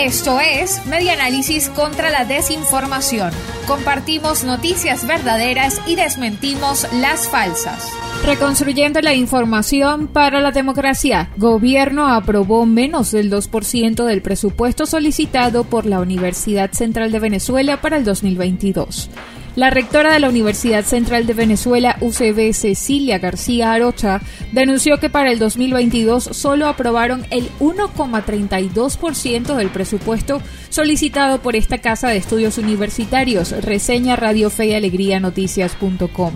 Esto es Media Análisis contra la Desinformación. Compartimos noticias verdaderas y desmentimos las falsas. Reconstruyendo la información para la democracia, gobierno aprobó menos del 2% del presupuesto solicitado por la Universidad Central de Venezuela para el 2022. La rectora de la Universidad Central de Venezuela, UCB, Cecilia García Arocha, denunció que para el 2022 solo aprobaron el 1,32% del presupuesto solicitado por esta Casa de Estudios Universitarios, reseña Radio Fe y Alegría Noticias.com.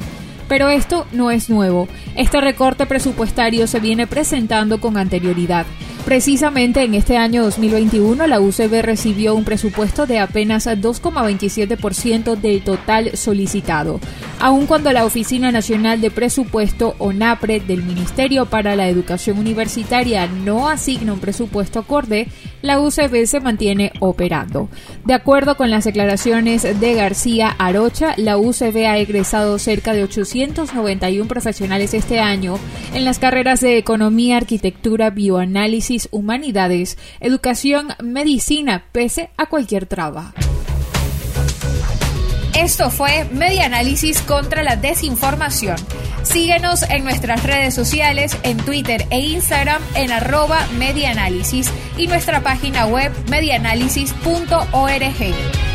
Pero esto no es nuevo. Este recorte presupuestario se viene presentando con anterioridad. Precisamente en este año 2021 la UCB recibió un presupuesto de apenas 2,27% del total solicitado, aun cuando la Oficina Nacional de Presupuesto ONAPRE del Ministerio para la Educación Universitaria no asigna un presupuesto acorde, la UCB se mantiene operando. De acuerdo con las declaraciones de García Arocha, la UCB ha egresado cerca de 891 profesionales este año en las carreras de Economía, Arquitectura, Bioanálisis, humanidades, educación, medicina, pese a cualquier traba. Esto fue Media Análisis contra la Desinformación. Síguenos en nuestras redes sociales, en Twitter e Instagram en arroba medianálisis y nuestra página web medianálisis.org.